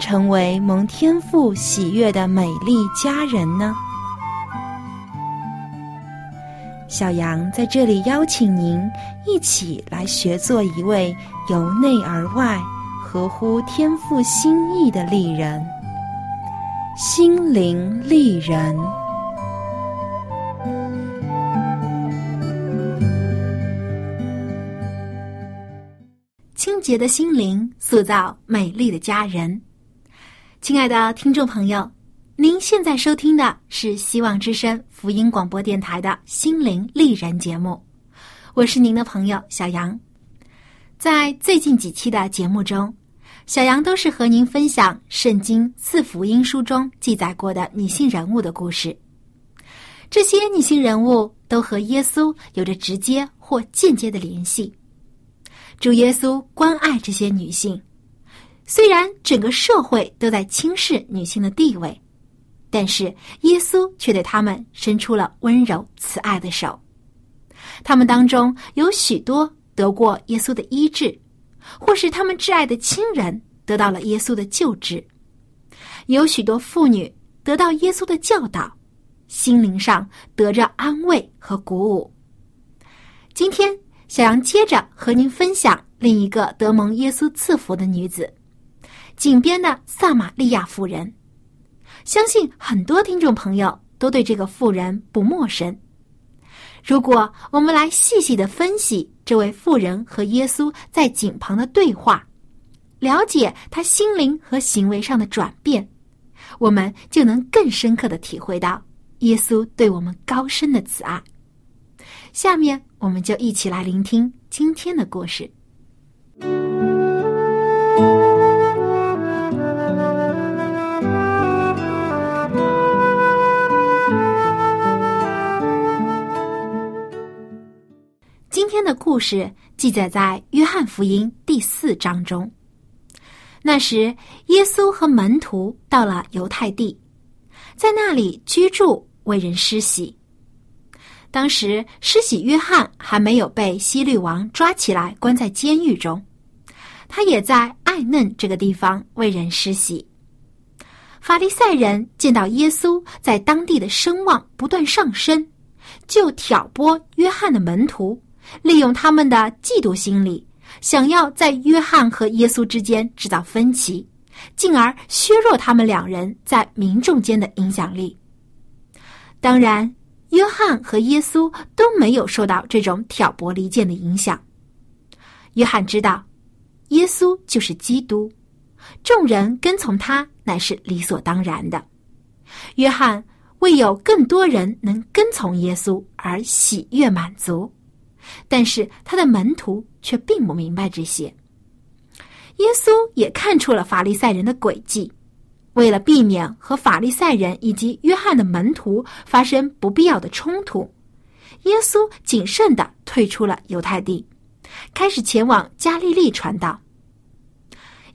成为蒙天赋喜悦的美丽佳人呢？小杨在这里邀请您一起来学做一位由内而外、合乎天赋心意的丽人——心灵丽人。清洁的心灵塑造美丽的家人，亲爱的听众朋友，您现在收听的是希望之声福音广播电台的心灵丽人节目，我是您的朋友小杨。在最近几期的节目中，小杨都是和您分享圣经四福音书中记载过的女性人物的故事，这些女性人物都和耶稣有着直接或间接的联系。主耶稣关爱这些女性，虽然整个社会都在轻视女性的地位，但是耶稣却对他们伸出了温柔慈爱的手。他们当中有许多得过耶稣的医治，或是他们挚爱的亲人得到了耶稣的救治，有许多妇女得到耶稣的教导，心灵上得着安慰和鼓舞。今天。小杨接着和您分享另一个德蒙耶稣赐福的女子，井边的撒玛利亚妇人。相信很多听众朋友都对这个妇人不陌生。如果我们来细细的分析这位妇人和耶稣在井旁的对话，了解她心灵和行为上的转变，我们就能更深刻的体会到耶稣对我们高深的慈爱。下面。我们就一起来聆听今天的故事。的故事记载在《约翰福音》第四章中。那时，耶稣和门徒到了犹太地，在那里居住，为人施洗。当时，施洗约翰还没有被希律王抓起来关在监狱中，他也在艾嫩这个地方为人施洗。法利赛人见到耶稣在当地的声望不断上升，就挑拨约翰的门徒，利用他们的嫉妒心理，想要在约翰和耶稣之间制造分歧，进而削弱他们两人在民众间的影响力。当然。约翰和耶稣都没有受到这种挑拨离间的影响。约翰知道，耶稣就是基督，众人跟从他乃是理所当然的。约翰为有更多人能跟从耶稣而喜悦满足，但是他的门徒却并不明白这些。耶稣也看出了法利赛人的诡计。为了避免和法利赛人以及约翰的门徒发生不必要的冲突，耶稣谨慎的退出了犹太地，开始前往加利利传道。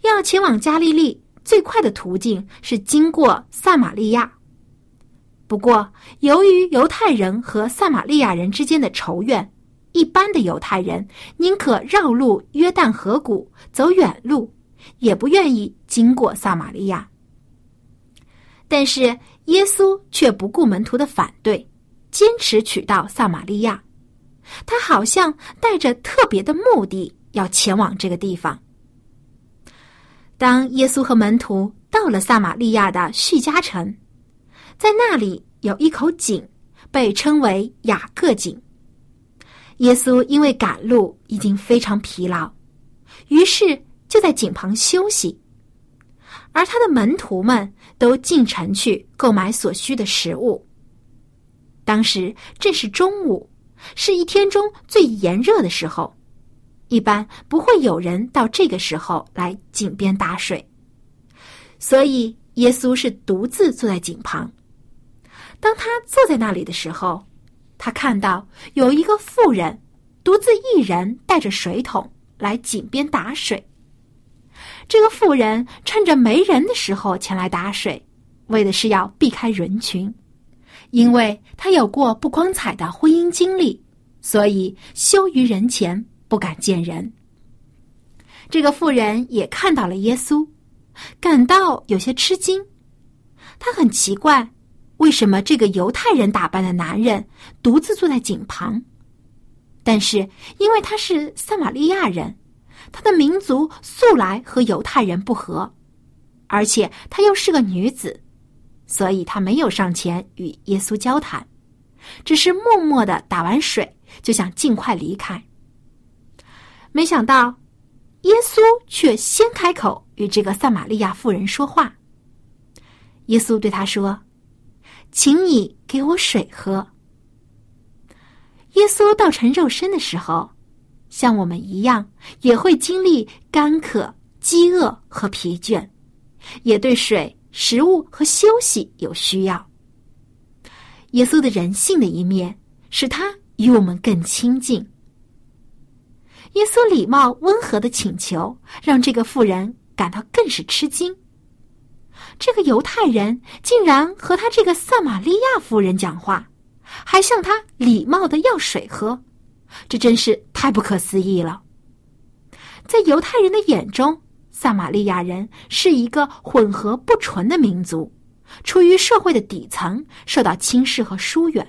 要前往加利利，最快的途径是经过撒玛利亚。不过，由于犹太人和撒玛利亚人之间的仇怨，一般的犹太人宁可绕路约旦河谷走远路，也不愿意经过撒玛利亚。但是耶稣却不顾门徒的反对，坚持取到撒玛利亚。他好像带着特别的目的要前往这个地方。当耶稣和门徒到了撒玛利亚的叙加城，在那里有一口井，被称为雅各井。耶稣因为赶路已经非常疲劳，于是就在井旁休息。而他的门徒们都进城去购买所需的食物。当时正是中午，是一天中最炎热的时候，一般不会有人到这个时候来井边打水，所以耶稣是独自坐在井旁。当他坐在那里的时候，他看到有一个妇人独自一人带着水桶来井边打水。这个妇人趁着没人的时候前来打水，为的是要避开人群，因为她有过不光彩的婚姻经历，所以羞于人前，不敢见人。这个妇人也看到了耶稣，感到有些吃惊。他很奇怪，为什么这个犹太人打扮的男人独自坐在井旁？但是因为他是撒玛利亚人。他的民族素来和犹太人不和，而且他又是个女子，所以他没有上前与耶稣交谈，只是默默的打完水，就想尽快离开。没想到，耶稣却先开口与这个撒玛利亚妇人说话。耶稣对他说：“请你给我水喝。”耶稣道成肉身的时候。像我们一样，也会经历干渴、饥饿和疲倦，也对水、食物和休息有需要。耶稣的人性的一面，使他与我们更亲近。耶稣礼貌温和的请求，让这个妇人感到更是吃惊。这个犹太人竟然和他这个撒玛利亚妇人讲话，还向他礼貌的要水喝。这真是太不可思议了。在犹太人的眼中，撒玛利亚人是一个混合不纯的民族，处于社会的底层，受到轻视和疏远。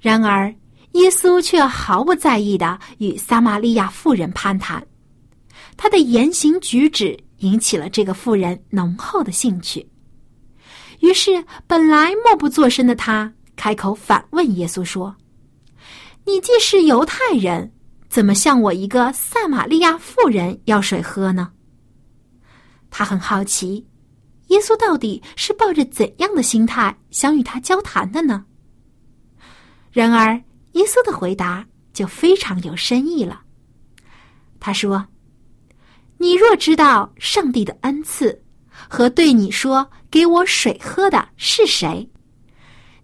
然而，耶稣却毫不在意的与撒玛利亚妇人攀谈，他的言行举止引起了这个妇人浓厚的兴趣。于是，本来默不作声的他开口反问耶稣说。你既是犹太人，怎么向我一个撒玛利亚妇人要水喝呢？他很好奇，耶稣到底是抱着怎样的心态想与他交谈的呢？然而，耶稣的回答就非常有深意了。他说：“你若知道上帝的恩赐和对你说给我水喝的是谁，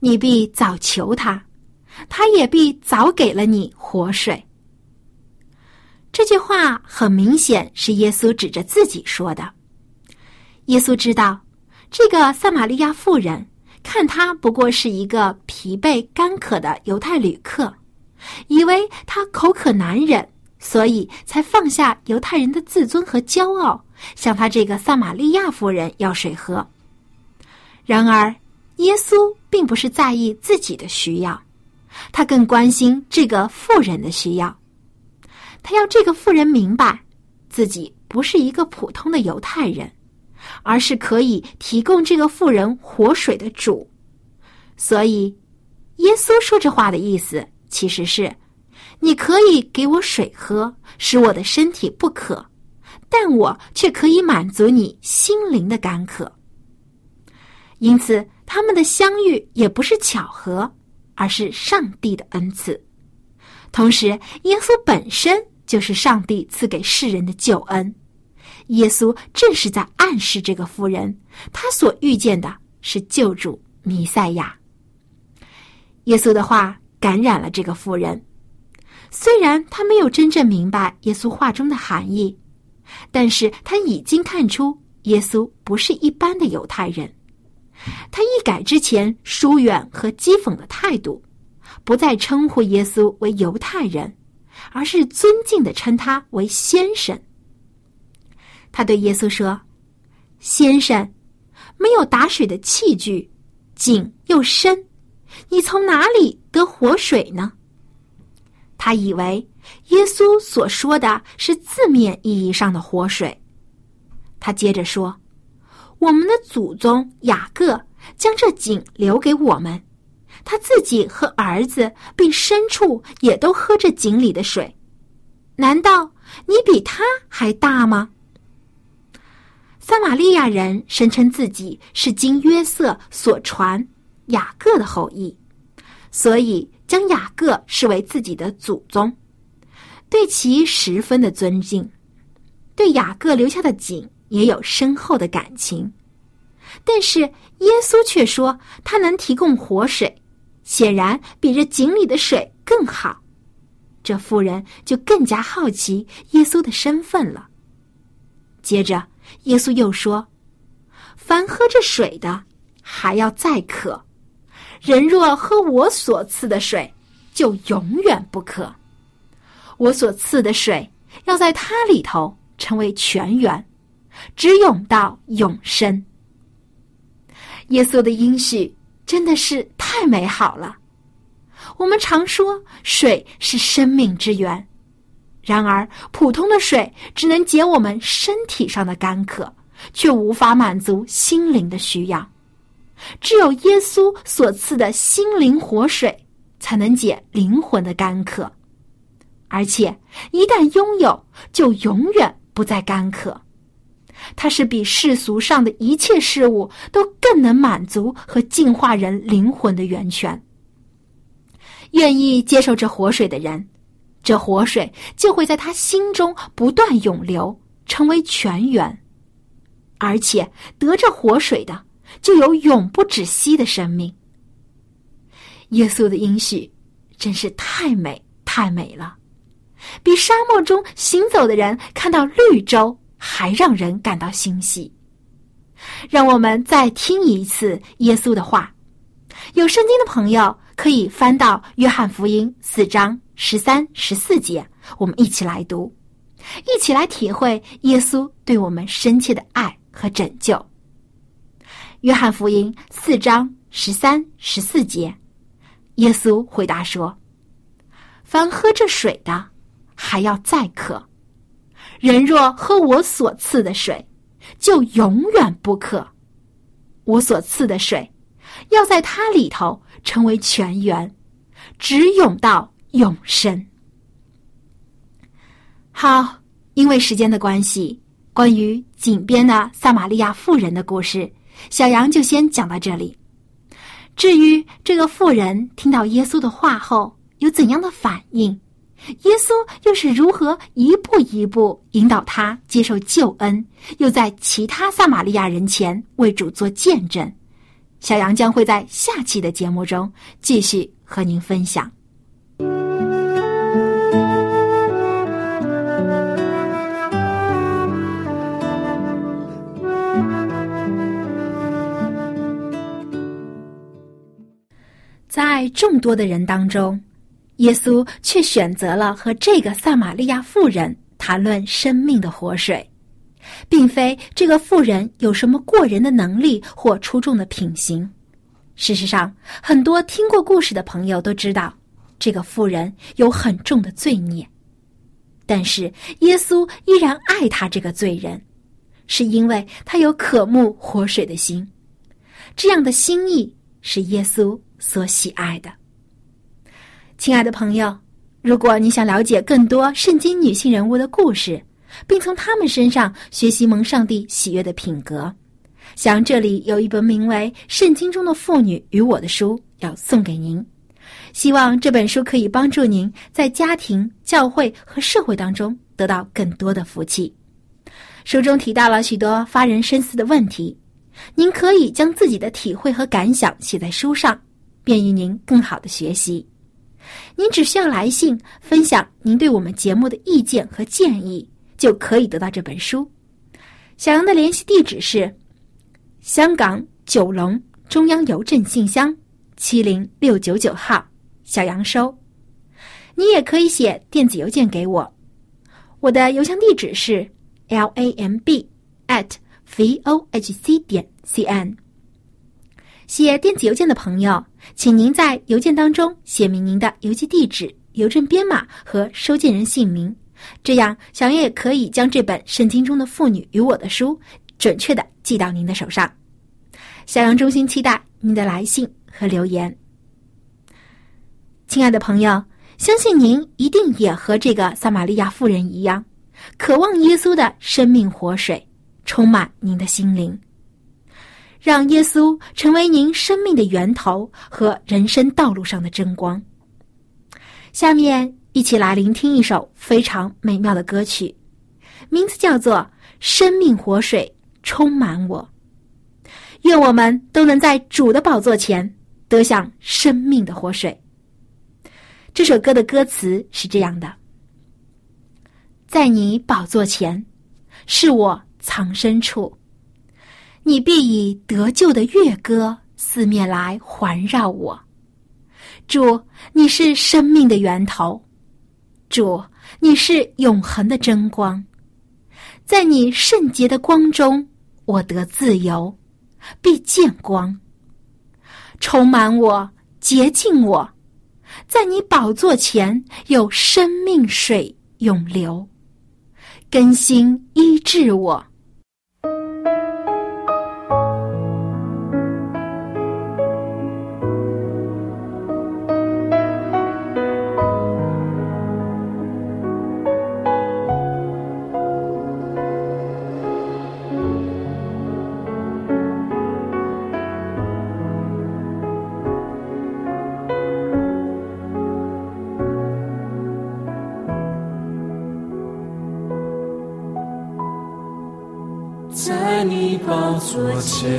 你必早求他。”他也必早给了你活水。这句话很明显是耶稣指着自己说的。耶稣知道，这个撒玛利亚妇人看他不过是一个疲惫干渴的犹太旅客，以为他口渴难忍，所以才放下犹太人的自尊和骄傲，向他这个撒玛利亚妇人要水喝。然而，耶稣并不是在意自己的需要。他更关心这个妇人的需要，他要这个妇人明白，自己不是一个普通的犹太人，而是可以提供这个妇人活水的主。所以，耶稣说这话的意思其实是：你可以给我水喝，使我的身体不渴，但我却可以满足你心灵的干渴。因此，他们的相遇也不是巧合。而是上帝的恩赐，同时，耶稣本身就是上帝赐给世人的救恩。耶稣正是在暗示这个妇人，他所遇见的是救主弥赛亚。耶稣的话感染了这个妇人，虽然他没有真正明白耶稣话中的含义，但是他已经看出耶稣不是一般的犹太人。他一改之前疏远和讥讽的态度，不再称呼耶稣为犹太人，而是尊敬的称他为先生。他对耶稣说：“先生，没有打水的器具，井又深，你从哪里得活水呢？”他以为耶稣所说的是字面意义上的活水。他接着说。我们的祖宗雅各将这井留给我们，他自己和儿子并牲畜也都喝着井里的水，难道你比他还大吗？撒玛利亚人声称自己是经约瑟所传雅各的后裔，所以将雅各视为自己的祖宗，对其十分的尊敬，对雅各留下的井也有深厚的感情。但是耶稣却说他能提供活水，显然比这井里的水更好。这妇人就更加好奇耶稣的身份了。接着。耶稣又说：“凡喝这水的，还要再渴；人若喝我所赐的水，就永远不渴。我所赐的水，要在它里头成为泉源，直涌到永生。”耶稣的应许真的是太美好了。我们常说水是生命之源。然而，普通的水只能解我们身体上的干渴，却无法满足心灵的需要。只有耶稣所赐的心灵活水，才能解灵魂的干渴。而且，一旦拥有，就永远不再干渴。它是比世俗上的一切事物都更能满足和净化人灵魂的源泉。愿意接受这活水的人。这活水就会在他心中不断涌流，成为泉源，而且得着活水的就有永不止息的生命。耶稣的应许真是太美太美了，比沙漠中行走的人看到绿洲还让人感到欣喜。让我们再听一次耶稣的话。有圣经的朋友可以翻到约翰福音四章。十三、十四节，我们一起来读，一起来体会耶稣对我们深切的爱和拯救。约翰福音四章十三、十四节，耶稣回答说：“凡喝这水的，还要再渴；人若喝我所赐的水，就永远不渴。我所赐的水，要在它里头成为泉源，直涌到。”永生。好，因为时间的关系，关于井边的撒玛利亚妇人的故事，小杨就先讲到这里。至于这个妇人听到耶稣的话后有怎样的反应，耶稣又是如何一步一步引导他接受救恩，又在其他撒玛利亚人前为主做见证，小杨将会在下期的节目中继续和您分享。在众多的人当中，耶稣却选择了和这个撒玛利亚妇人谈论生命的活水，并非这个妇人有什么过人的能力或出众的品行。事实上，很多听过故事的朋友都知道，这个妇人有很重的罪孽。但是，耶稣依然爱他这个罪人，是因为他有渴慕活水的心。这样的心意是耶稣。所喜爱的，亲爱的朋友，如果你想了解更多圣经女性人物的故事，并从她们身上学习蒙上帝喜悦的品格，想这里有一本名为《圣经中的妇女与我》的书要送给您。希望这本书可以帮助您在家庭、教会和社会当中得到更多的福气。书中提到了许多发人深思的问题，您可以将自己的体会和感想写在书上。便于您更好的学习，您只需要来信分享您对我们节目的意见和建议，就可以得到这本书。小杨的联系地址是香港九龙中央邮政信箱七零六九九号，小杨收。你也可以写电子邮件给我，我的邮箱地址是 l a m b at v o h c 点 c n。写电子邮件的朋友。请您在邮件当中写明您的邮寄地址、邮政编码和收件人姓名，这样小月也可以将这本《圣经中的妇女与我》的书准确的寄到您的手上。小杨衷心期待您的来信和留言。亲爱的朋友，相信您一定也和这个撒玛利亚妇人一样，渴望耶稣的生命活水充满您的心灵，让耶稣成为您生命的源头和人生道路上的真光。下面一起来聆听一首非常美妙的歌曲，名字叫做《生命活水充满我》。愿我们都能在主的宝座前得享生命的活水。这首歌的歌词是这样的：在你宝座前，是我藏身处，你必以得救的乐歌四面来环绕我。主，你是生命的源头；主，你是永恒的真光。在你圣洁的光中，我得自由，必见光。充满我，洁净我，在你宝座前有生命水涌流，更新医治我。宝座前，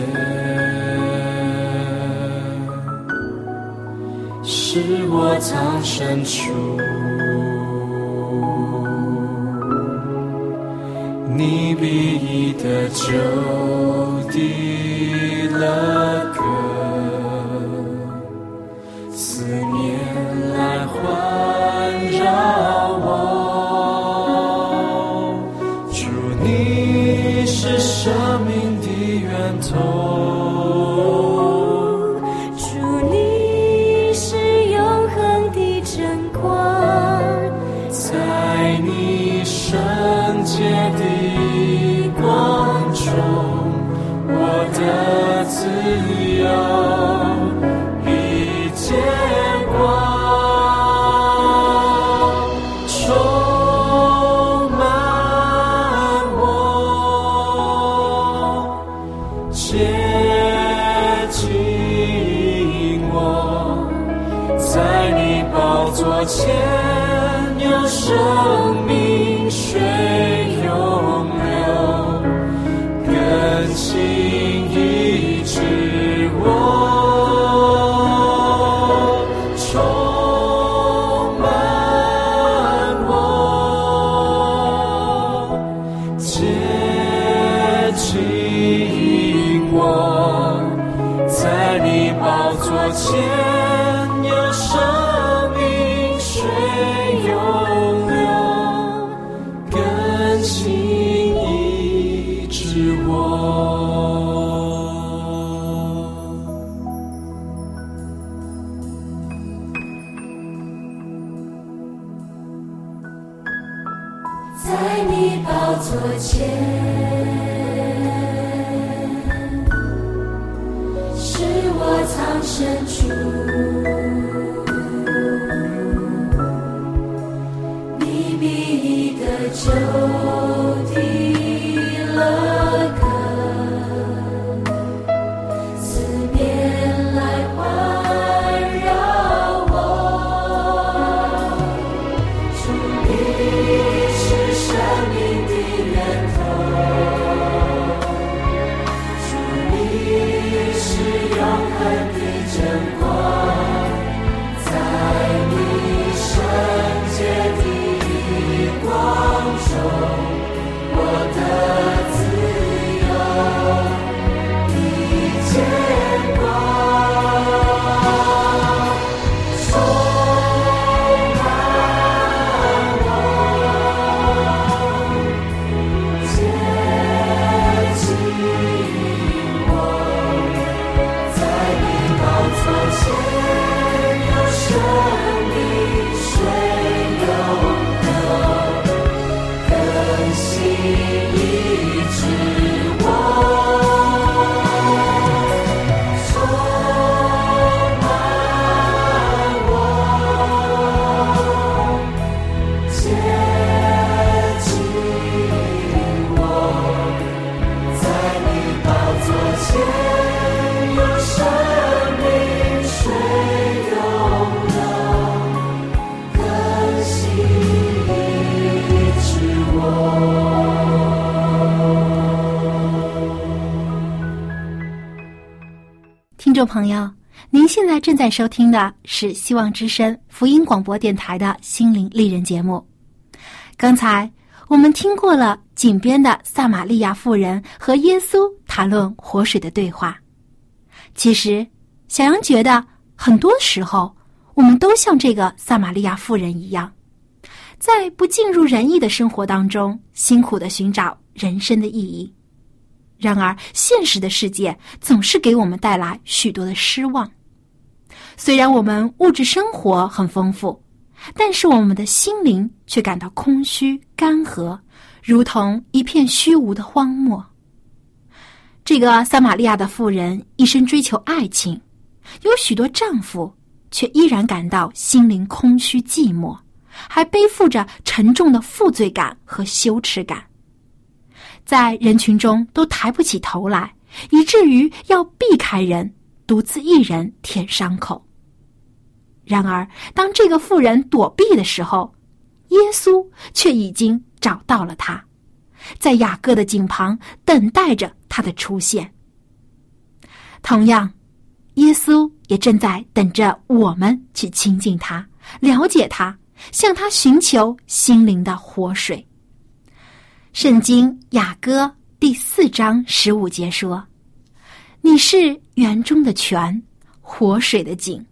是我藏身处。你必以得救生命的源头。朋友，您现在正在收听的是希望之声福音广播电台的心灵丽人节目。刚才我们听过了井边的撒玛利亚妇人和耶稣谈论活水的对话。其实，小杨觉得很多时候我们都像这个撒玛利亚妇人一样，在不尽如人意的生活当中，辛苦的寻找人生的意义。然而，现实的世界总是给我们带来许多的失望。虽然我们物质生活很丰富，但是我们的心灵却感到空虚、干涸，如同一片虚无的荒漠。这个撒玛利亚的妇人一生追求爱情，有许多丈夫，却依然感到心灵空虚、寂寞，还背负着沉重的负罪感和羞耻感。在人群中都抬不起头来，以至于要避开人，独自一人舔伤口。然而，当这个妇人躲避的时候，耶稣却已经找到了他，在雅各的井旁等待着他的出现。同样，耶稣也正在等着我们去亲近他，了解他，向他寻求心灵的活水。圣经雅歌第四章十五节说：“你是园中的泉，活水的井。”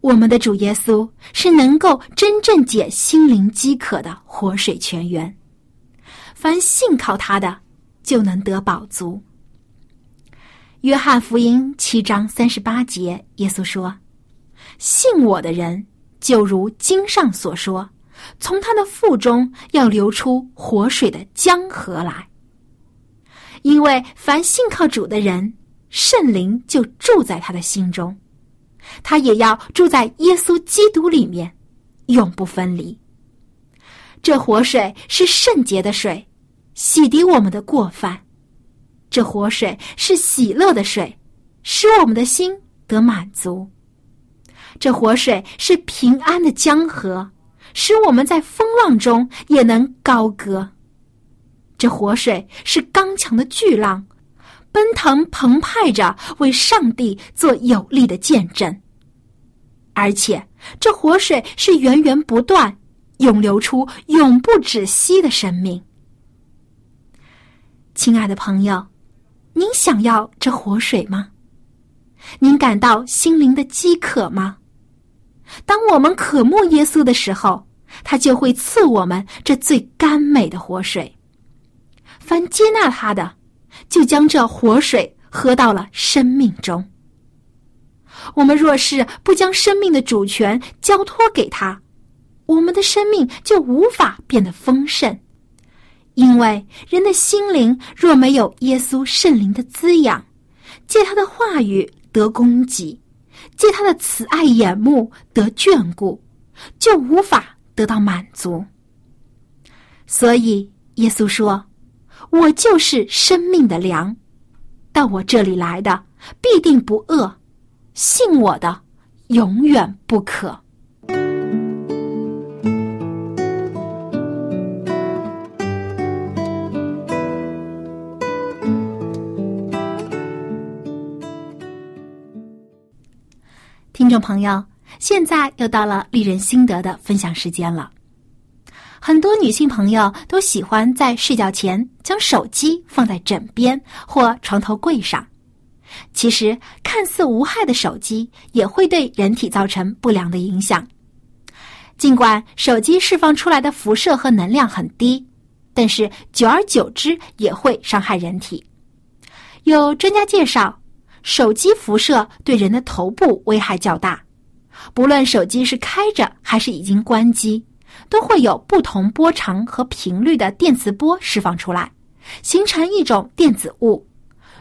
我们的主耶稣是能够真正解心灵饥渴的活水泉源，凡信靠他的，就能得饱足。约翰福音七章三十八节，耶稣说：“信我的人，就如经上所说。”从他的腹中要流出活水的江河来，因为凡信靠主的人，圣灵就住在他的心中，他也要住在耶稣基督里面，永不分离。这活水是圣洁的水，洗涤我们的过犯；这活水是喜乐的水，使我们的心得满足；这活水是平安的江河。使我们在风浪中也能高歌。这活水是刚强的巨浪，奔腾澎湃着，为上帝做有力的见证。而且，这活水是源源不断、涌流出、永不止息的生命。亲爱的朋友，您想要这活水吗？您感到心灵的饥渴吗？当我们渴慕耶稣的时候，他就会赐我们这最甘美的活水。凡接纳他的，就将这活水喝到了生命中。我们若是不将生命的主权交托给他，我们的生命就无法变得丰盛。因为人的心灵若没有耶稣圣灵的滋养，借他的话语得供给。借他的慈爱眼目得眷顾，就无法得到满足。所以耶稣说：“我就是生命的粮，到我这里来的必定不饿，信我的永远不渴。”听众朋友，现在又到了丽人心得的分享时间了。很多女性朋友都喜欢在睡觉前将手机放在枕边或床头柜上。其实，看似无害的手机也会对人体造成不良的影响。尽管手机释放出来的辐射和能量很低，但是久而久之也会伤害人体。有专家介绍。手机辐射对人的头部危害较大，不论手机是开着还是已经关机，都会有不同波长和频率的电磁波释放出来，形成一种电子雾，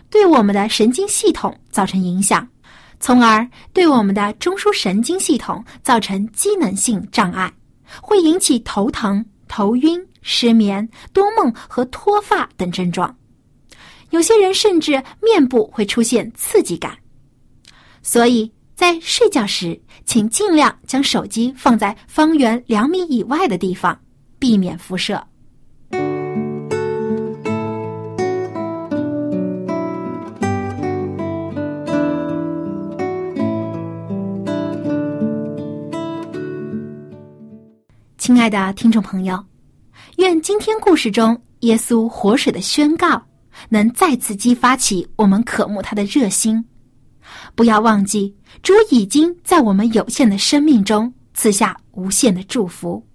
对我们的神经系统造成影响，从而对我们的中枢神经系统造成机能性障碍，会引起头疼、头晕、失眠、多梦和脱发等症状。有些人甚至面部会出现刺激感。所以在睡觉时请尽量将手机放在方圆两米以外的地方避免辐射。亲爱的听众朋友愿今天故事中耶稣活水的宣告能再次激发起我们渴慕他的热心。不要忘记，主已经在我们有限的生命中赐下无限的祝福。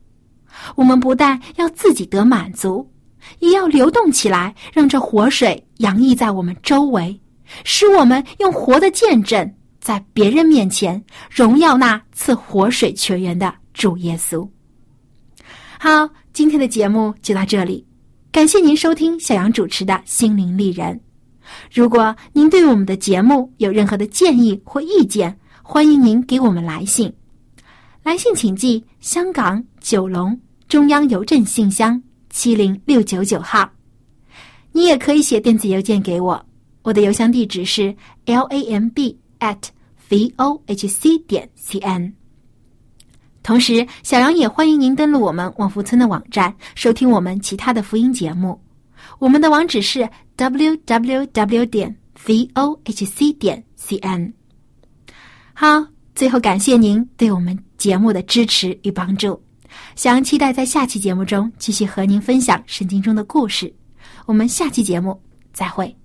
我们不但要自己得满足，也要流动起来，让这活水洋溢在我们周围，使我们用活的见证，在别人面前荣耀那赐活水泉源的主耶稣。好，今天的节目就到这里，感谢您收听小杨主持的心灵丽人。如果您对我们的节目有任何的建议或意见，欢迎您给我们来信。来信请寄香港九龙中央邮政信箱七零六九九号。你也可以写电子邮件给我，我的邮箱地址是 l a m b at v o h c 点 c n。同时，小杨也欢迎您登录我们旺福村的网站，收听我们其他的福音节目。我们的网址是 w w w 点 v o h c 点 c n。好，最后感谢您对我们节目的支持与帮助。小杨期待在下期节目中继续和您分享圣经中的故事。我们下期节目再会。